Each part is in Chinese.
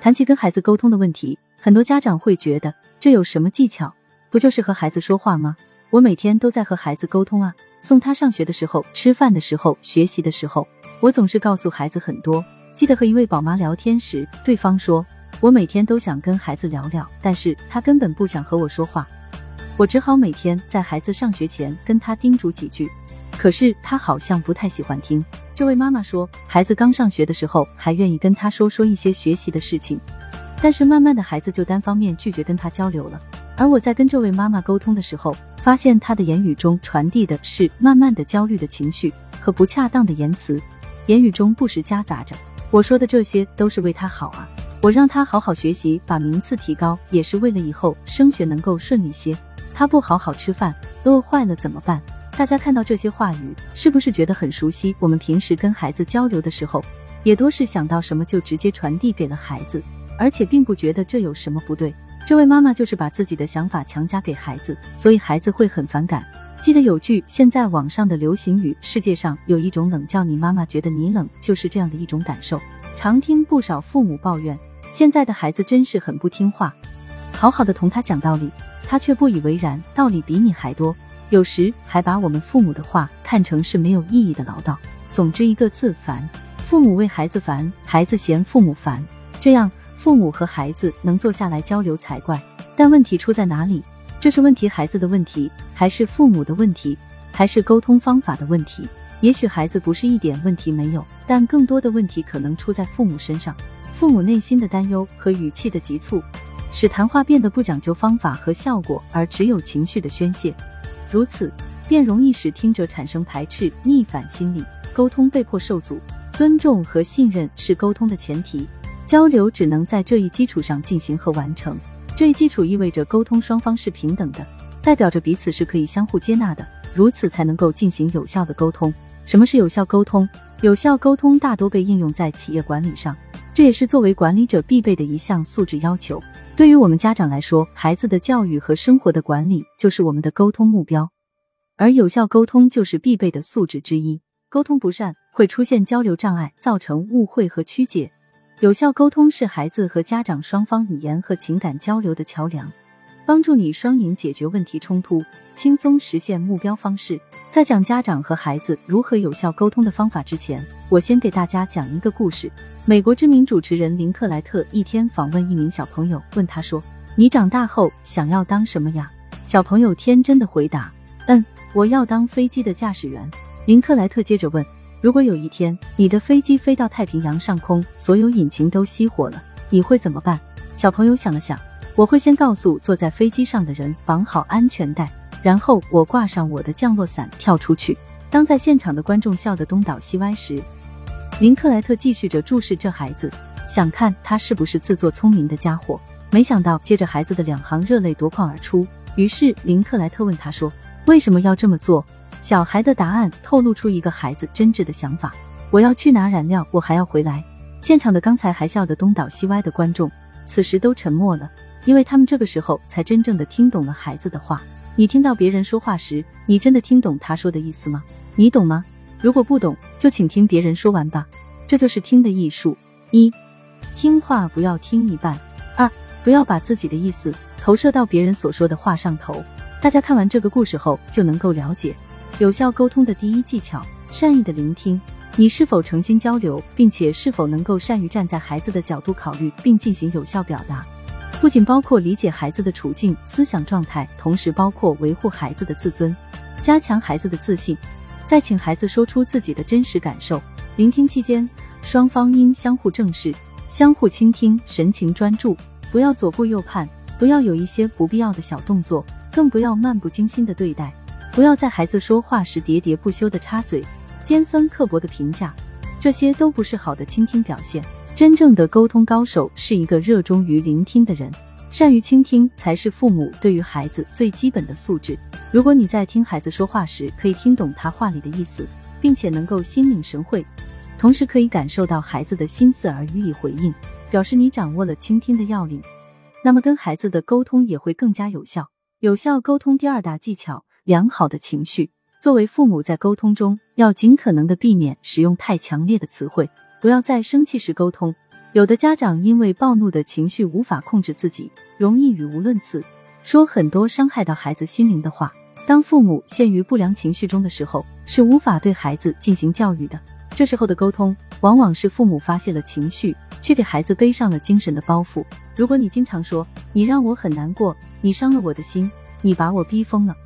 谈起跟孩子沟通的问题，很多家长会觉得这有什么技巧？不就是和孩子说话吗？我每天都在和孩子沟通啊，送他上学的时候、吃饭的时候、学习的时候，我总是告诉孩子很多。记得和一位宝妈聊天时，对方说：“我每天都想跟孩子聊聊，但是他根本不想和我说话。”我只好每天在孩子上学前跟他叮嘱几句，可是他好像不太喜欢听。这位妈妈说，孩子刚上学的时候还愿意跟他说说一些学习的事情，但是慢慢的孩子就单方面拒绝跟他交流了。而我在跟这位妈妈沟通的时候，发现她的言语中传递的是慢慢的焦虑的情绪和不恰当的言辞，言语中不时夹杂着我说的这些都是为他好啊，我让他好好学习，把名次提高，也是为了以后升学能够顺利些。他不好好吃饭，饿坏了怎么办？大家看到这些话语，是不是觉得很熟悉？我们平时跟孩子交流的时候，也多是想到什么就直接传递给了孩子，而且并不觉得这有什么不对。这位妈妈就是把自己的想法强加给孩子，所以孩子会很反感。记得有句现在网上的流行语：“世界上有一种冷，叫你妈妈觉得你冷。”就是这样的一种感受。常听不少父母抱怨，现在的孩子真是很不听话，好好的同他讲道理，他却不以为然，道理比你还多。有时还把我们父母的话看成是没有意义的唠叨。总之一个字烦。父母为孩子烦，孩子嫌父母烦，这样父母和孩子能坐下来交流才怪。但问题出在哪里？这是问题孩子的问题，还是父母的问题，还是沟通方法的问题？也许孩子不是一点问题没有，但更多的问题可能出在父母身上。父母内心的担忧和语气的急促，使谈话变得不讲究方法和效果，而只有情绪的宣泄。如此，便容易使听者产生排斥、逆反心理，沟通被迫受阻。尊重和信任是沟通的前提，交流只能在这一基础上进行和完成。这一基础意味着沟通双方是平等的，代表着彼此是可以相互接纳的，如此才能够进行有效的沟通。什么是有效沟通？有效沟通大多被应用在企业管理上，这也是作为管理者必备的一项素质要求。对于我们家长来说，孩子的教育和生活的管理就是我们的沟通目标，而有效沟通就是必备的素质之一。沟通不善会出现交流障碍，造成误会和曲解。有效沟通是孩子和家长双方语言和情感交流的桥梁，帮助你双赢解决问题冲突，轻松实现目标方式。在讲家长和孩子如何有效沟通的方法之前，我先给大家讲一个故事。美国知名主持人林克莱特一天访问一名小朋友，问他说：“你长大后想要当什么呀？”小朋友天真的回答：“嗯，我要当飞机的驾驶员。”林克莱特接着问：“如果有一天你的飞机飞到太平洋上空，所有引擎都熄火了，你会怎么办？”小朋友想了想：“我会先告诉坐在飞机上的人绑好安全带，然后我挂上我的降落伞跳出去。”当在现场的观众笑得东倒西歪时，林克莱特继续着注视这孩子，想看他是不是自作聪明的家伙。没想到，接着孩子的两行热泪夺眶而出。于是林克莱特问他说：“为什么要这么做？”小孩的答案透露出一个孩子真挚的想法：“我要去拿燃料，我还要回来。”现场的刚才还笑得东倒西歪的观众，此时都沉默了，因为他们这个时候才真正的听懂了孩子的话。你听到别人说话时，你真的听懂他说的意思吗？你懂吗？如果不懂，就请听别人说完吧。这就是听的艺术：一、听话不要听一半；二、不要把自己的意思投射到别人所说的话上头。大家看完这个故事后，就能够了解有效沟通的第一技巧：善意的聆听。你是否诚心交流，并且是否能够善于站在孩子的角度考虑，并进行有效表达？不仅包括理解孩子的处境、思想状态，同时包括维护孩子的自尊，加强孩子的自信。再请孩子说出自己的真实感受。聆听期间，双方应相互正视、相互倾听，神情专注，不要左顾右盼，不要有一些不必要的小动作，更不要漫不经心的对待，不要在孩子说话时喋喋不休的插嘴、尖酸刻薄的评价，这些都不是好的倾听表现。真正的沟通高手是一个热衷于聆听的人。善于倾听才是父母对于孩子最基本的素质。如果你在听孩子说话时可以听懂他话里的意思，并且能够心领神会，同时可以感受到孩子的心思而予以回应，表示你掌握了倾听的要领，那么跟孩子的沟通也会更加有效。有效沟通第二大技巧：良好的情绪。作为父母，在沟通中要尽可能的避免使用太强烈的词汇，不要在生气时沟通。有的家长因为暴怒的情绪无法控制自己，容易语无伦次，说很多伤害到孩子心灵的话。当父母陷于不良情绪中的时候，是无法对孩子进行教育的。这时候的沟通，往往是父母发泄了情绪，却给孩子背上了精神的包袱。如果你经常说“你让我很难过，你伤了我的心，你把我逼疯了”，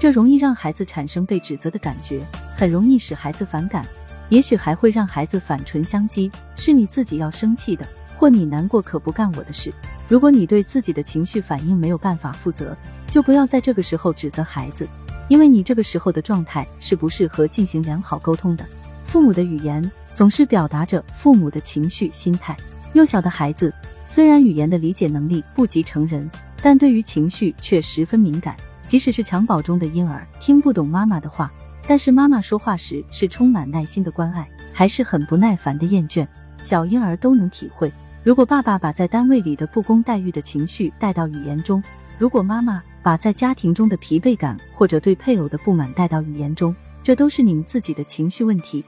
这容易让孩子产生被指责的感觉，很容易使孩子反感，也许还会让孩子反唇相讥：“是你自己要生气的，或你难过可不干我的事。”如果你对自己的情绪反应没有办法负责，就不要在这个时候指责孩子，因为你这个时候的状态是不适合进行良好沟通的。父母的语言总是表达着父母的情绪心态。幼小的孩子虽然语言的理解能力不及成人，但对于情绪却十分敏感。即使是襁褓中的婴儿听不懂妈妈的话，但是妈妈说话时是充满耐心的关爱，还是很不耐烦的厌倦，小婴儿都能体会。如果爸爸把在单位里的不公待遇的情绪带到语言中，如果妈妈把在家庭中的疲惫感或者对配偶的不满带到语言中，这都是你们自己的情绪问题。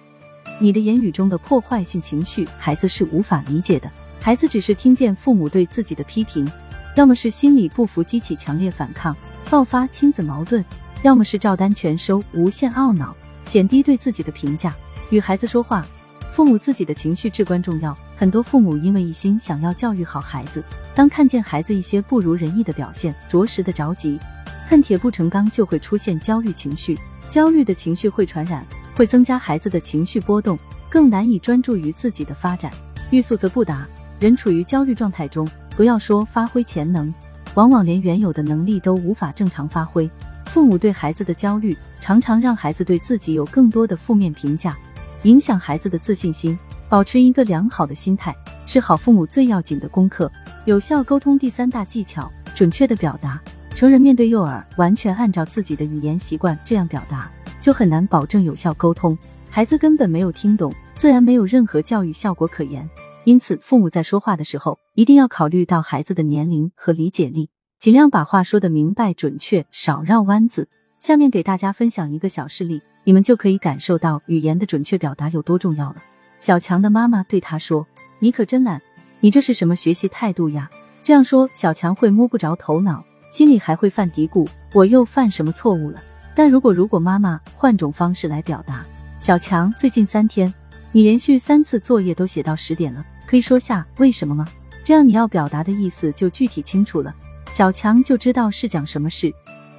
你的言语中的破坏性情绪，孩子是无法理解的。孩子只是听见父母对自己的批评，要么是心里不服激起强烈反抗，爆发亲子矛盾；要么是照单全收，无限懊恼，减低对自己的评价。与孩子说话。父母自己的情绪至关重要，很多父母因为一心想要教育好孩子，当看见孩子一些不如人意的表现，着实的着急，恨铁不成钢，就会出现焦虑情绪。焦虑的情绪会传染，会增加孩子的情绪波动，更难以专注于自己的发展。欲速则不达，人处于焦虑状态中，不要说发挥潜能，往往连原有的能力都无法正常发挥。父母对孩子的焦虑，常常让孩子对自己有更多的负面评价。影响孩子的自信心，保持一个良好的心态是好父母最要紧的功课。有效沟通第三大技巧：准确的表达。成人面对幼儿，完全按照自己的语言习惯这样表达，就很难保证有效沟通。孩子根本没有听懂，自然没有任何教育效果可言。因此，父母在说话的时候，一定要考虑到孩子的年龄和理解力，尽量把话说得明白准确，少绕弯子。下面给大家分享一个小事例。你们就可以感受到语言的准确表达有多重要了。小强的妈妈对他说：“你可真懒，你这是什么学习态度呀？”这样说，小强会摸不着头脑，心里还会犯嘀咕：“我又犯什么错误了？”但如果如果妈妈换种方式来表达，小强最近三天你连续三次作业都写到十点了，可以说下为什么吗？这样你要表达的意思就具体清楚了，小强就知道是讲什么事，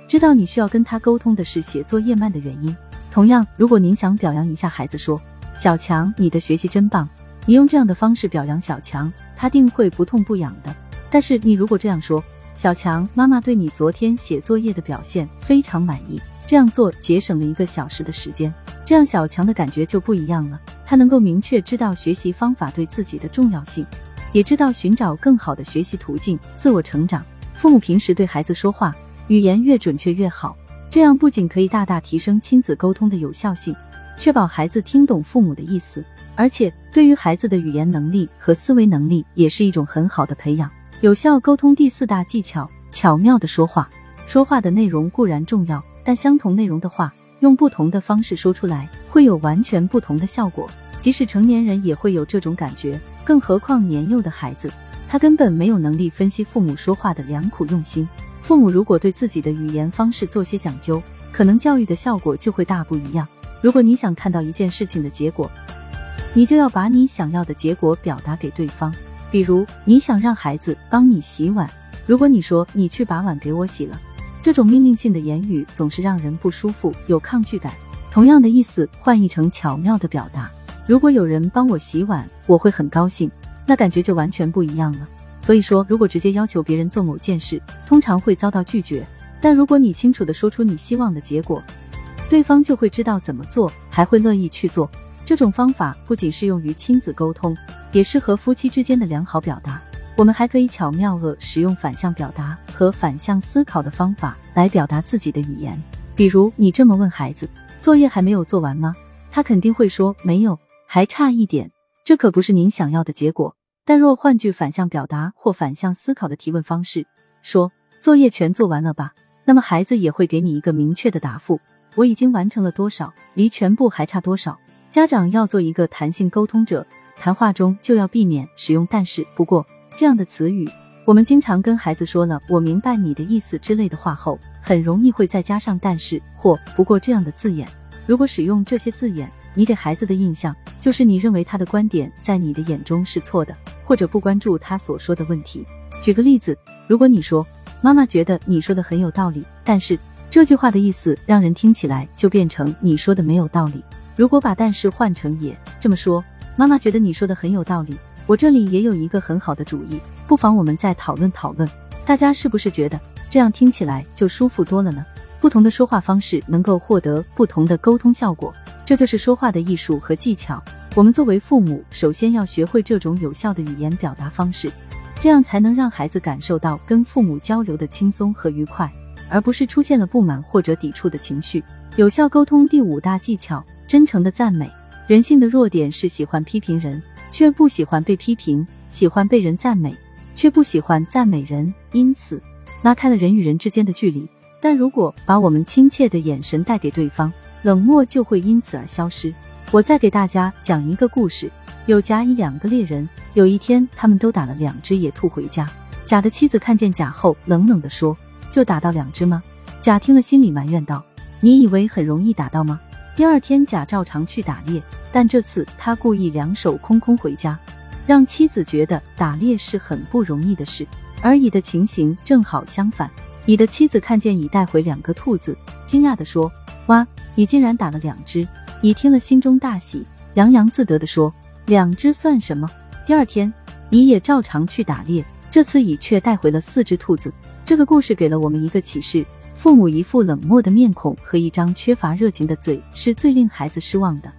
知道你需要跟他沟通的是写作业慢的原因。同样，如果您想表扬一下孩子，说“小强，你的学习真棒”，你用这样的方式表扬小强，他定会不痛不痒的。但是你如果这样说“小强，妈妈对你昨天写作业的表现非常满意”，这样做节省了一个小时的时间，这样小强的感觉就不一样了。他能够明确知道学习方法对自己的重要性，也知道寻找更好的学习途径，自我成长。父母平时对孩子说话，语言越准确越好。这样不仅可以大大提升亲子沟通的有效性，确保孩子听懂父母的意思，而且对于孩子的语言能力和思维能力也是一种很好的培养。有效沟通第四大技巧：巧妙的说话。说话的内容固然重要，但相同内容的话，用不同的方式说出来，会有完全不同的效果。即使成年人也会有这种感觉，更何况年幼的孩子，他根本没有能力分析父母说话的良苦用心。父母如果对自己的语言方式做些讲究，可能教育的效果就会大不一样。如果你想看到一件事情的结果，你就要把你想要的结果表达给对方。比如，你想让孩子帮你洗碗，如果你说“你去把碗给我洗了”，这种命令性的言语总是让人不舒服，有抗拒感。同样的意思换译成巧妙的表达，如果有人帮我洗碗，我会很高兴，那感觉就完全不一样了。所以说，如果直接要求别人做某件事，通常会遭到拒绝。但如果你清楚的说出你希望的结果，对方就会知道怎么做，还会乐意去做。这种方法不仅适用于亲子沟通，也适合夫妻之间的良好表达。我们还可以巧妙地使用反向表达和反向思考的方法来表达自己的语言。比如，你这么问孩子：“作业还没有做完吗？”他肯定会说：“没有，还差一点。”这可不是您想要的结果。但若换句反向表达或反向思考的提问方式，说作业全做完了吧，那么孩子也会给你一个明确的答复：我已经完成了多少，离全部还差多少。家长要做一个弹性沟通者，谈话中就要避免使用“但是”“不过”这样的词语。我们经常跟孩子说了“我明白你的意思”之类的话后，很容易会再加上“但是”或“不过”这样的字眼。如果使用这些字眼，你给孩子的印象就是你认为他的观点在你的眼中是错的，或者不关注他所说的问题。举个例子，如果你说“妈妈觉得你说的很有道理”，但是这句话的意思让人听起来就变成你说的没有道理。如果把“但是”换成“也”，这么说，妈妈觉得你说的很有道理，我这里也有一个很好的主意。不妨我们再讨论讨论，大家是不是觉得这样听起来就舒服多了呢？不同的说话方式能够获得不同的沟通效果，这就是说话的艺术和技巧。我们作为父母，首先要学会这种有效的语言表达方式，这样才能让孩子感受到跟父母交流的轻松和愉快，而不是出现了不满或者抵触的情绪。有效沟通第五大技巧：真诚的赞美。人性的弱点是喜欢批评人，却不喜欢被批评；喜欢被人赞美。却不喜欢赞美人，因此拉开了人与人之间的距离。但如果把我们亲切的眼神带给对方，冷漠就会因此而消失。我再给大家讲一个故事：有甲乙两个猎人，有一天他们都打了两只野兔回家。甲的妻子看见甲后，冷冷地说：“就打到两只吗？”甲听了心里埋怨道：“你以为很容易打到吗？”第二天，甲照常去打猎，但这次他故意两手空空回家。让妻子觉得打猎是很不容易的事，而乙的情形正好相反。乙的妻子看见乙带回两个兔子，惊讶地说：“哇，你竟然打了两只！”乙听了心中大喜，洋洋自得地说：“两只算什么？”第二天，乙也照常去打猎，这次乙却带回了四只兔子。这个故事给了我们一个启示：父母一副冷漠的面孔和一张缺乏热情的嘴，是最令孩子失望的。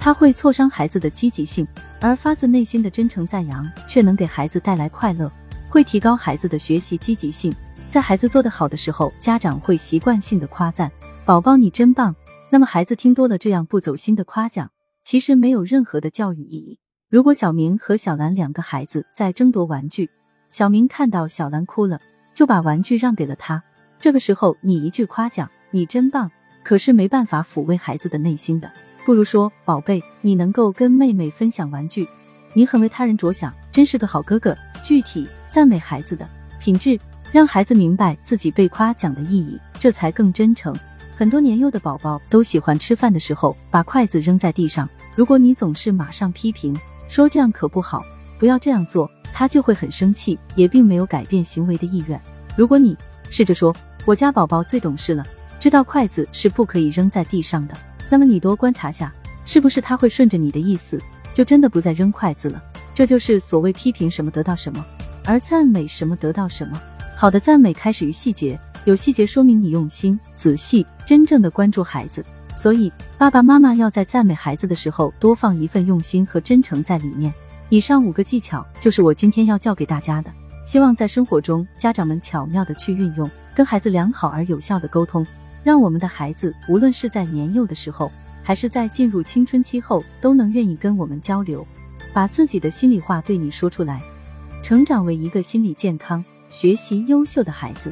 他会挫伤孩子的积极性，而发自内心的真诚赞扬却能给孩子带来快乐，会提高孩子的学习积极性。在孩子做得好的时候，家长会习惯性的夸赞宝宝你真棒。那么孩子听多了这样不走心的夸奖，其实没有任何的教育意义。如果小明和小兰两个孩子在争夺玩具，小明看到小兰哭了，就把玩具让给了他。这个时候你一句夸奖你真棒，可是没办法抚慰孩子的内心的。不如说，宝贝，你能够跟妹妹分享玩具，你很为他人着想，真是个好哥哥。具体赞美孩子的品质，让孩子明白自己被夸奖的意义，这才更真诚。很多年幼的宝宝都喜欢吃饭的时候把筷子扔在地上，如果你总是马上批评，说这样可不好，不要这样做，他就会很生气，也并没有改变行为的意愿。如果你试着说，我家宝宝最懂事了，知道筷子是不可以扔在地上的。那么你多观察下，是不是他会顺着你的意思，就真的不再扔筷子了？这就是所谓批评什么得到什么，而赞美什么得到什么。好的赞美开始于细节，有细节说明你用心、仔细、真正的关注孩子。所以爸爸妈妈要在赞美孩子的时候多放一份用心和真诚在里面。以上五个技巧就是我今天要教给大家的，希望在生活中家长们巧妙的去运用，跟孩子良好而有效的沟通。让我们的孩子，无论是在年幼的时候，还是在进入青春期后，都能愿意跟我们交流，把自己的心里话对你说出来，成长为一个心理健康、学习优秀的孩子。